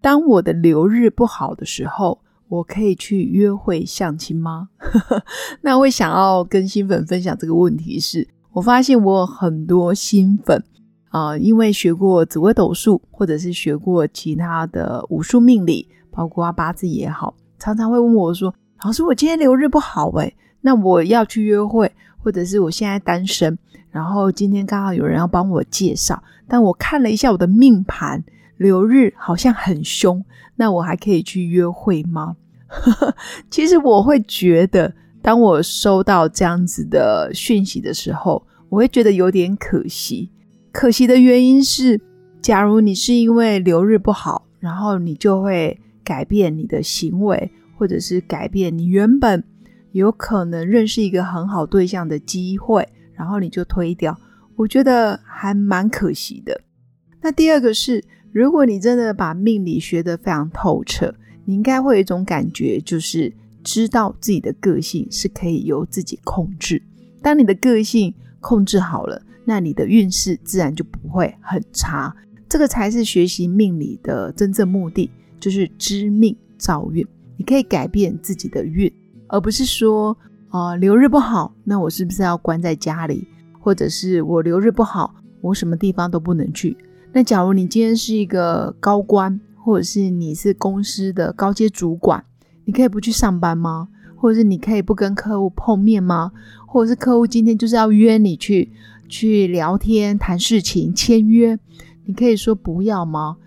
当我的流日不好的时候，我可以去约会相亲吗？那会想要跟新粉分享这个问题，是我发现我很多新粉啊，因为学过紫微斗数，或者是学过其他的武术命理，包括八字也好，常常会问我说：“老师，我今天流日不好诶，那我要去约会。”或者是我现在单身，然后今天刚好有人要帮我介绍，但我看了一下我的命盘流日好像很凶，那我还可以去约会吗？其实我会觉得，当我收到这样子的讯息的时候，我会觉得有点可惜。可惜的原因是，假如你是因为流日不好，然后你就会改变你的行为，或者是改变你原本。有可能认识一个很好对象的机会，然后你就推掉，我觉得还蛮可惜的。那第二个是，如果你真的把命理学得非常透彻，你应该会有一种感觉，就是知道自己的个性是可以由自己控制。当你的个性控制好了，那你的运势自然就不会很差。这个才是学习命理的真正目的，就是知命造运。你可以改变自己的运。而不是说，啊，流日不好，那我是不是要关在家里？或者是我流日不好，我什么地方都不能去？那假如你今天是一个高官，或者是你是公司的高阶主管，你可以不去上班吗？或者是你可以不跟客户碰面吗？或者是客户今天就是要约你去去聊天、谈事情、签约，你可以说不要吗？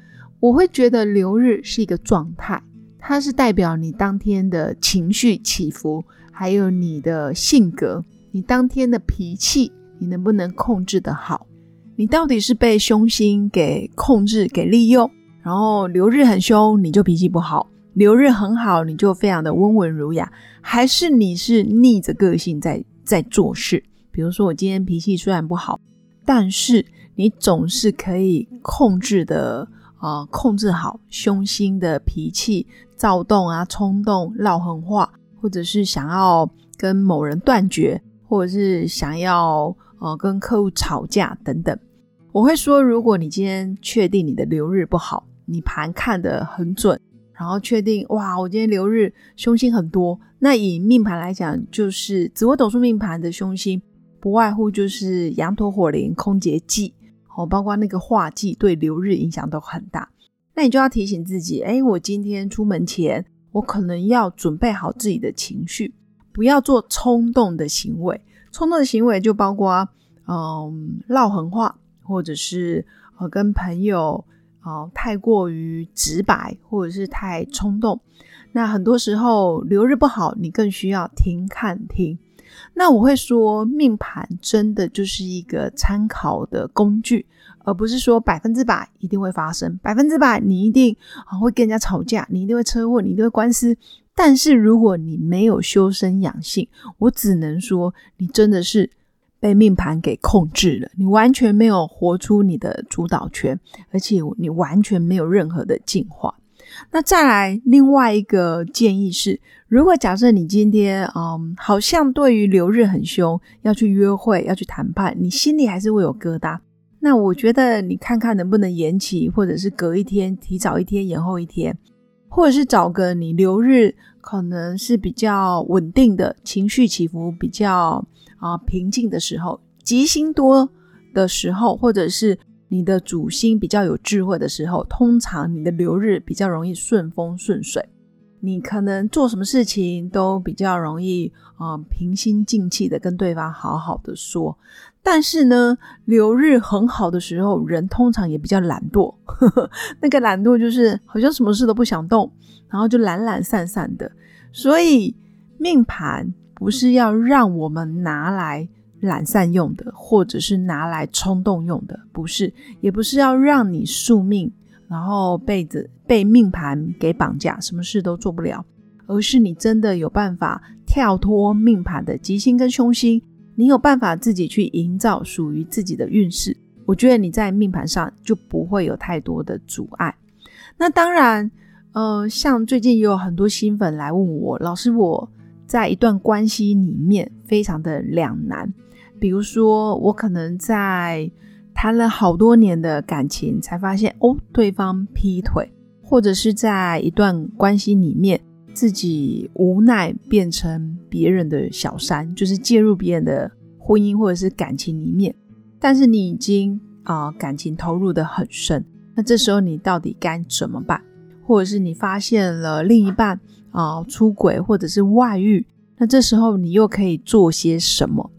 我会觉得留日是一个状态。它是代表你当天的情绪起伏，还有你的性格，你当天的脾气，你能不能控制得好？你到底是被凶星给控制、给利用，然后流日很凶，你就脾气不好；流日很好，你就非常的温文儒雅，还是你是逆着个性在在做事？比如说，我今天脾气虽然不好，但是你总是可以控制的。啊，控制好凶心的脾气、躁动啊、冲动、闹狠话，或者是想要跟某人断绝，或者是想要呃跟客户吵架等等。我会说，如果你今天确定你的流日不好，你盘看得很准，然后确定哇，我今天流日凶星很多，那以命盘来讲，就是紫微斗数命盘的凶星，不外乎就是羊驼、火灵、空劫忌。哦，包括那个画技对流日影响都很大，那你就要提醒自己，哎，我今天出门前，我可能要准备好自己的情绪，不要做冲动的行为。冲动的行为就包括，嗯，唠狠话，或者是呃跟朋友哦太过于直白，或者是太冲动。那很多时候流日不好，你更需要停看停。那我会说，命盘真的就是一个参考的工具，而不是说百分之百一定会发生，百分之百你一定啊会跟人家吵架，你一定会车祸，你一定会官司。但是如果你没有修身养性，我只能说你真的是被命盘给控制了，你完全没有活出你的主导权，而且你完全没有任何的进化。那再来另外一个建议是，如果假设你今天嗯，好像对于流日很凶，要去约会，要去谈判，你心里还是会有疙瘩。那我觉得你看看能不能延期，或者是隔一天，提早一天，延后一天，或者是找个你流日可能是比较稳定的情绪起伏比较啊平静的时候，吉星多的时候，或者是。你的主星比较有智慧的时候，通常你的流日比较容易顺风顺水，你可能做什么事情都比较容易啊平心静气的跟对方好好的说。但是呢，流日很好的时候，人通常也比较懒惰，那个懒惰就是好像什么事都不想动，然后就懒懒散散的。所以命盘不是要让我们拿来。懒散用的，或者是拿来冲动用的，不是，也不是要让你宿命然后被子被命盘给绑架，什么事都做不了，而是你真的有办法跳脱命盘的吉星跟凶星，你有办法自己去营造属于自己的运势。我觉得你在命盘上就不会有太多的阻碍。那当然，呃，像最近也有很多新粉来问我，老师，我在一段关系里面非常的两难。比如说，我可能在谈了好多年的感情，才发现哦，对方劈腿，或者是在一段关系里面，自己无奈变成别人的小三，就是介入别人的婚姻或者是感情里面。但是你已经啊，感情投入的很深，那这时候你到底该怎么办？或者是你发现了另一半啊出轨或者是外遇，那这时候你又可以做些什么？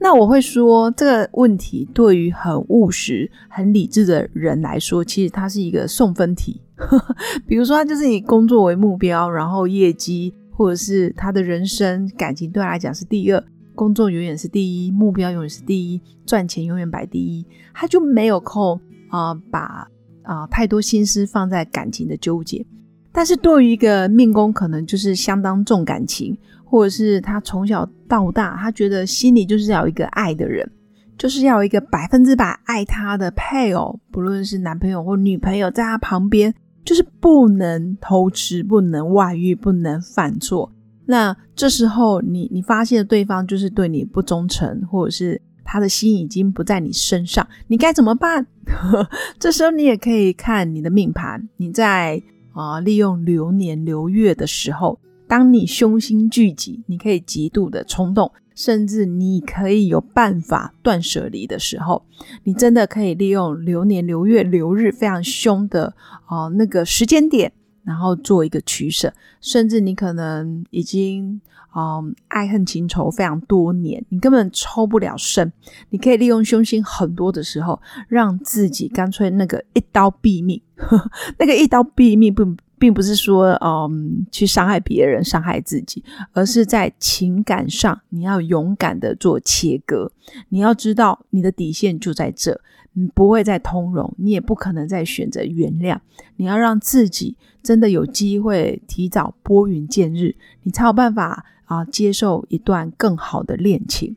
那我会说，这个问题对于很务实、很理智的人来说，其实它是一个送分题。比如说，他就是以工作为目标，然后业绩或者是他的人生感情对他来讲是第二，工作永远是第一，目标永远是第一，赚钱永远摆第一，他就没有空啊，把啊太多心思放在感情的纠结。但是对于一个命宫，可能就是相当重感情。或者是他从小到大，他觉得心里就是要有一个爱的人，就是要一个百分之百爱他的配偶，不论是男朋友或女朋友，在他旁边，就是不能偷吃，不能外遇，不能犯错。那这时候，你你发现对方就是对你不忠诚，或者是他的心已经不在你身上，你该怎么办？这时候你也可以看你的命盘，你在啊利用流年流月的时候。当你凶星聚集，你可以极度的冲动，甚至你可以有办法断舍离的时候，你真的可以利用流年流月流日非常凶的哦那个时间点，然后做一个取舍。甚至你可能已经嗯爱恨情仇非常多年，你根本抽不了身，你可以利用凶星很多的时候，让自己干脆那个一刀毙命，那个一刀毙命 不。并不是说，嗯，去伤害别人、伤害自己，而是在情感上，你要勇敢的做切割。你要知道，你的底线就在这，你不会再通融，你也不可能再选择原谅。你要让自己真的有机会提早拨云见日，你才有办法啊，接受一段更好的恋情。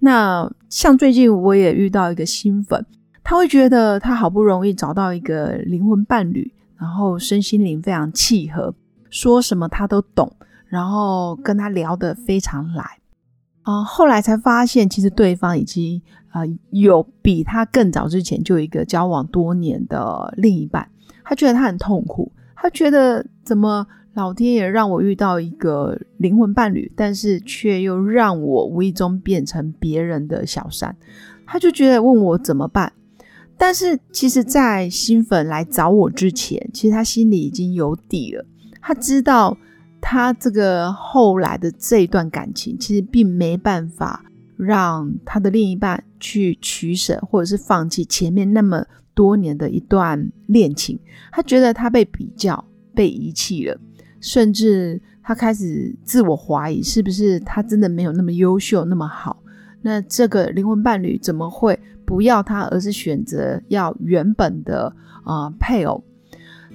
那像最近我也遇到一个新粉，他会觉得他好不容易找到一个灵魂伴侣。然后身心灵非常契合，说什么他都懂，然后跟他聊得非常来啊。后来才发现，其实对方已经啊有比他更早之前就有一个交往多年的另一半。他觉得他很痛苦，他觉得怎么老天爷让我遇到一个灵魂伴侣，但是却又让我无意中变成别人的小三。他就觉得问我怎么办。但是，其实，在新粉来找我之前，其实他心里已经有底了。他知道，他这个后来的这一段感情，其实并没办法让他的另一半去取舍，或者是放弃前面那么多年的一段恋情。他觉得他被比较、被遗弃了，甚至他开始自我怀疑，是不是他真的没有那么优秀、那么好？那这个灵魂伴侣怎么会不要他，而是选择要原本的啊配偶？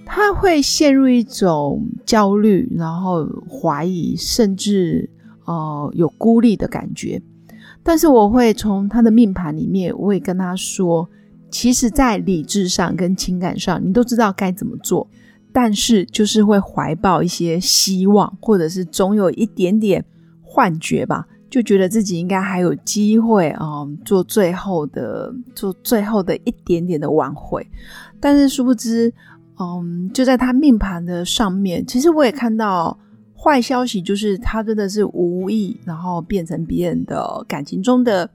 他会陷入一种焦虑，然后怀疑，甚至呃有孤立的感觉。但是我会从他的命盘里面，我会跟他说，其实，在理智上跟情感上，你都知道该怎么做，但是就是会怀抱一些希望，或者是总有一点点幻觉吧。就觉得自己应该还有机会啊，做最后的，做最后的一点点的挽回，但是殊不知，嗯，就在他命盘的上面，其实我也看到坏消息，就是他真的是无意，然后变成别人的感情中的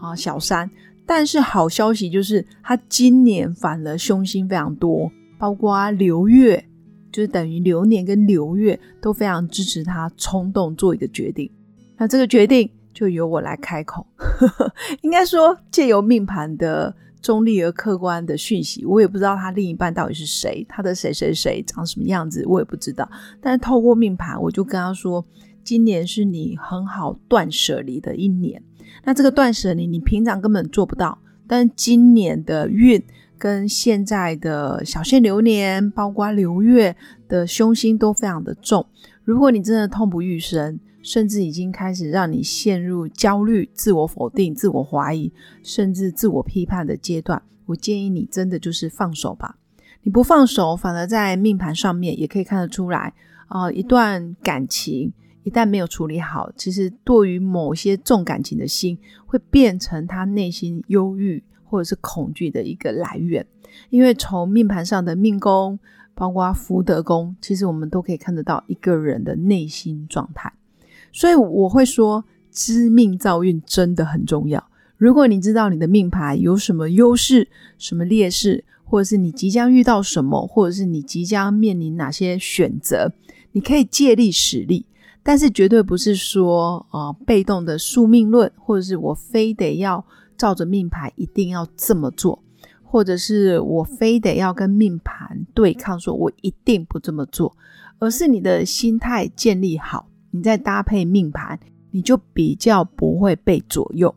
啊小三。但是好消息就是，他今年反而凶星非常多，包括流月，就是等于流年跟流月都非常支持他冲动做一个决定。那这个决定就由我来开口，应该说借由命盘的中立而客观的讯息，我也不知道他另一半到底是谁，他的谁谁谁长什么样子，我也不知道。但是透过命盘，我就跟他说，今年是你很好断舍离的一年。那这个断舍离，你平常根本做不到，但今年的运跟现在的小限流年，包括流月的凶星都非常的重。如果你真的痛不欲生，甚至已经开始让你陷入焦虑、自我否定、自我怀疑，甚至自我批判的阶段，我建议你真的就是放手吧。你不放手，反而在命盘上面也可以看得出来啊。一段感情一旦没有处理好，其实对于某些重感情的心，会变成他内心忧郁或者是恐惧的一个来源。因为从命盘上的命宫，包括福德宫，其实我们都可以看得到一个人的内心状态。所以我会说，知命造运真的很重要。如果你知道你的命牌有什么优势、什么劣势，或者是你即将遇到什么，或者是你即将面临哪些选择，你可以借力使力，但是绝对不是说啊被动的宿命论，或者是我非得要照着命牌一定要这么做，或者是我非得要跟命盘对抗，说我一定不这么做，而是你的心态建立好。你再搭配命盘，你就比较不会被左右。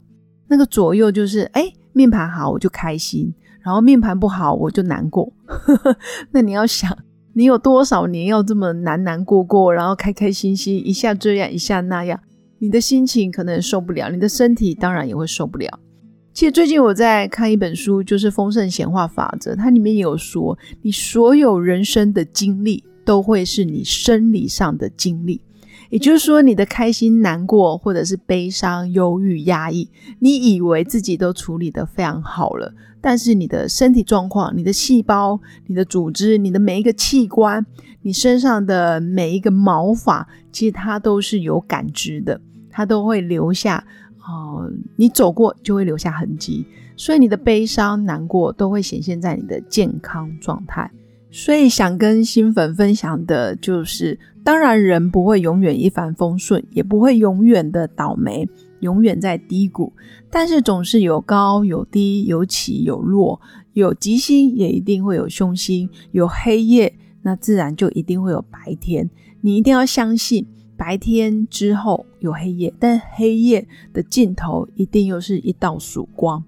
那个左右就是，哎，命盘好我就开心，然后命盘不好我就难过。那你要想，你有多少年要这么难难过过，然后开开心心，一下这样一下那样，你的心情可能受不了，你的身体当然也会受不了。其实最近我在看一本书，就是《丰盛显化法则》，它里面也有说，你所有人生的经历都会是你生理上的经历。也就是说，你的开心、难过，或者是悲伤、忧郁、压抑，你以为自己都处理得非常好了，但是你的身体状况、你的细胞、你的组织、你的每一个器官、你身上的每一个毛发，其实它都是有感知的，它都会留下，哦，你走过就会留下痕迹，所以你的悲伤、难过都会显现在你的健康状态。所以想跟新粉分享的就是，当然人不会永远一帆风顺，也不会永远的倒霉，永远在低谷，但是总是有高有低，有起有落，有吉星也一定会有凶星，有黑夜，那自然就一定会有白天。你一定要相信，白天之后有黑夜，但黑夜的尽头一定又是一道曙光。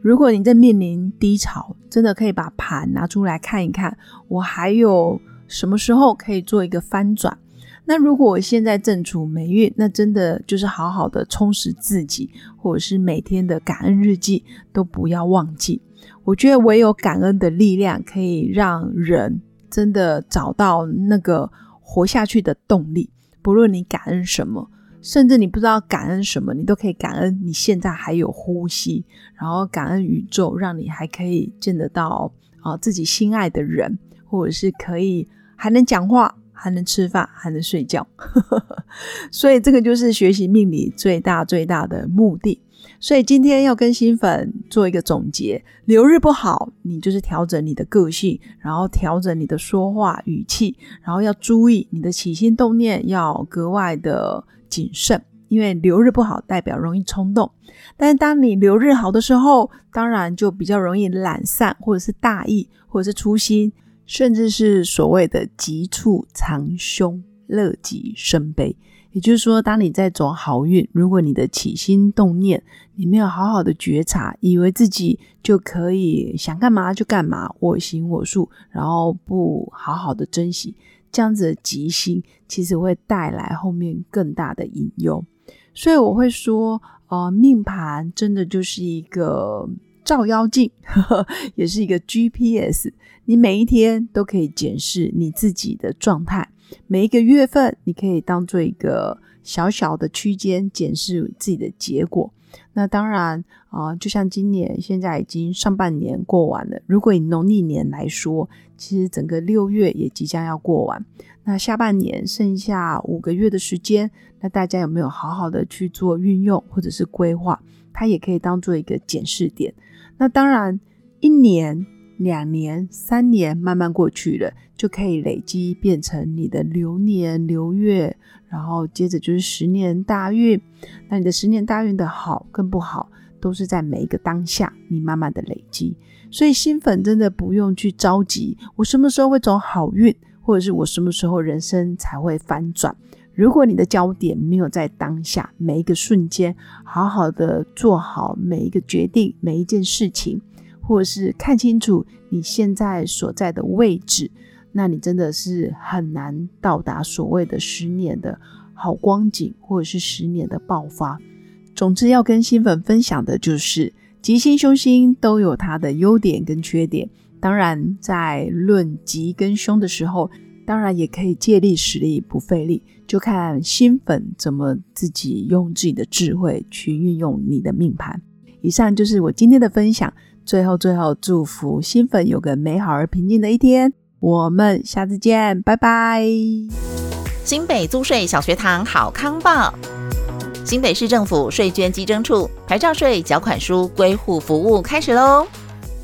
如果你在面临低潮，真的可以把盘拿出来看一看，我还有什么时候可以做一个翻转？那如果我现在正处霉运，那真的就是好好的充实自己，或者是每天的感恩日记都不要忘记。我觉得唯有感恩的力量，可以让人真的找到那个活下去的动力。不论你感恩什么。甚至你不知道感恩什么，你都可以感恩你现在还有呼吸，然后感恩宇宙让你还可以见得到啊自己心爱的人，或者是可以还能讲话，还能吃饭，还能睡觉。所以这个就是学习命理最大最大的目的。所以今天要跟新粉做一个总结：流日不好，你就是调整你的个性，然后调整你的说话语气，然后要注意你的起心动念，要格外的。谨慎，因为流日不好，代表容易冲动。但是当你流日好的时候，当然就比较容易懒散，或者是大意，或者是粗心，甚至是所谓的急促藏凶，乐极生悲。也就是说，当你在走好运，如果你的起心动念，你没有好好的觉察，以为自己就可以想干嘛就干嘛，我行我素，然后不好好的珍惜。这样子的吉星其实会带来后面更大的隐忧，所以我会说，呃，命盘真的就是一个照妖镜，呵 呵也是一个 GPS，你每一天都可以检视你自己的状态，每一个月份你可以当做一个小小的区间检视自己的结果。那当然啊，就像今年现在已经上半年过完了，如果以农历年来说，其实整个六月也即将要过完。那下半年剩下五个月的时间，那大家有没有好好的去做运用或者是规划？它也可以当做一个检视点。那当然，一年、两年、三年慢慢过去了，就可以累积变成你的流年、流月。然后接着就是十年大运，那你的十年大运的好跟不好，都是在每一个当下你慢慢的累积。所以新粉真的不用去着急，我什么时候会走好运，或者是我什么时候人生才会翻转？如果你的焦点没有在当下每一个瞬间，好好的做好每一个决定，每一件事情，或者是看清楚你现在所在的位置，那你真的是很难到达所谓的十年的好光景，或者是十年的爆发。总之，要跟新粉分享的就是，吉星凶星都有它的优点跟缺点。当然，在论吉跟凶的时候，当然也可以借力使力，不费力，就看新粉怎么自己用自己的智慧去运用你的命盘。以上就是我今天的分享。最后，最后祝福新粉有个美好而平静的一天。我们下次见，拜拜。新北租税小学堂好康报。新北市政府税捐稽征处牌照税缴款书归户服务开始喽！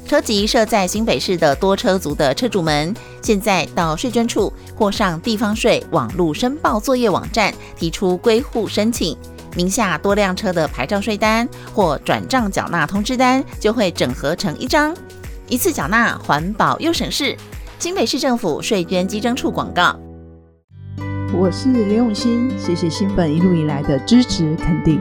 车籍设在新北市的多车族的车主们，现在到税捐处或上地方税网络申报作业网站提出归户申请，名下多辆车的牌照税单或转账缴纳通知单就会整合成一张，一次缴纳，环保又省事。新北市政府税捐稽征处广告。我是刘永新，谢谢新粉一路以来的支持肯定。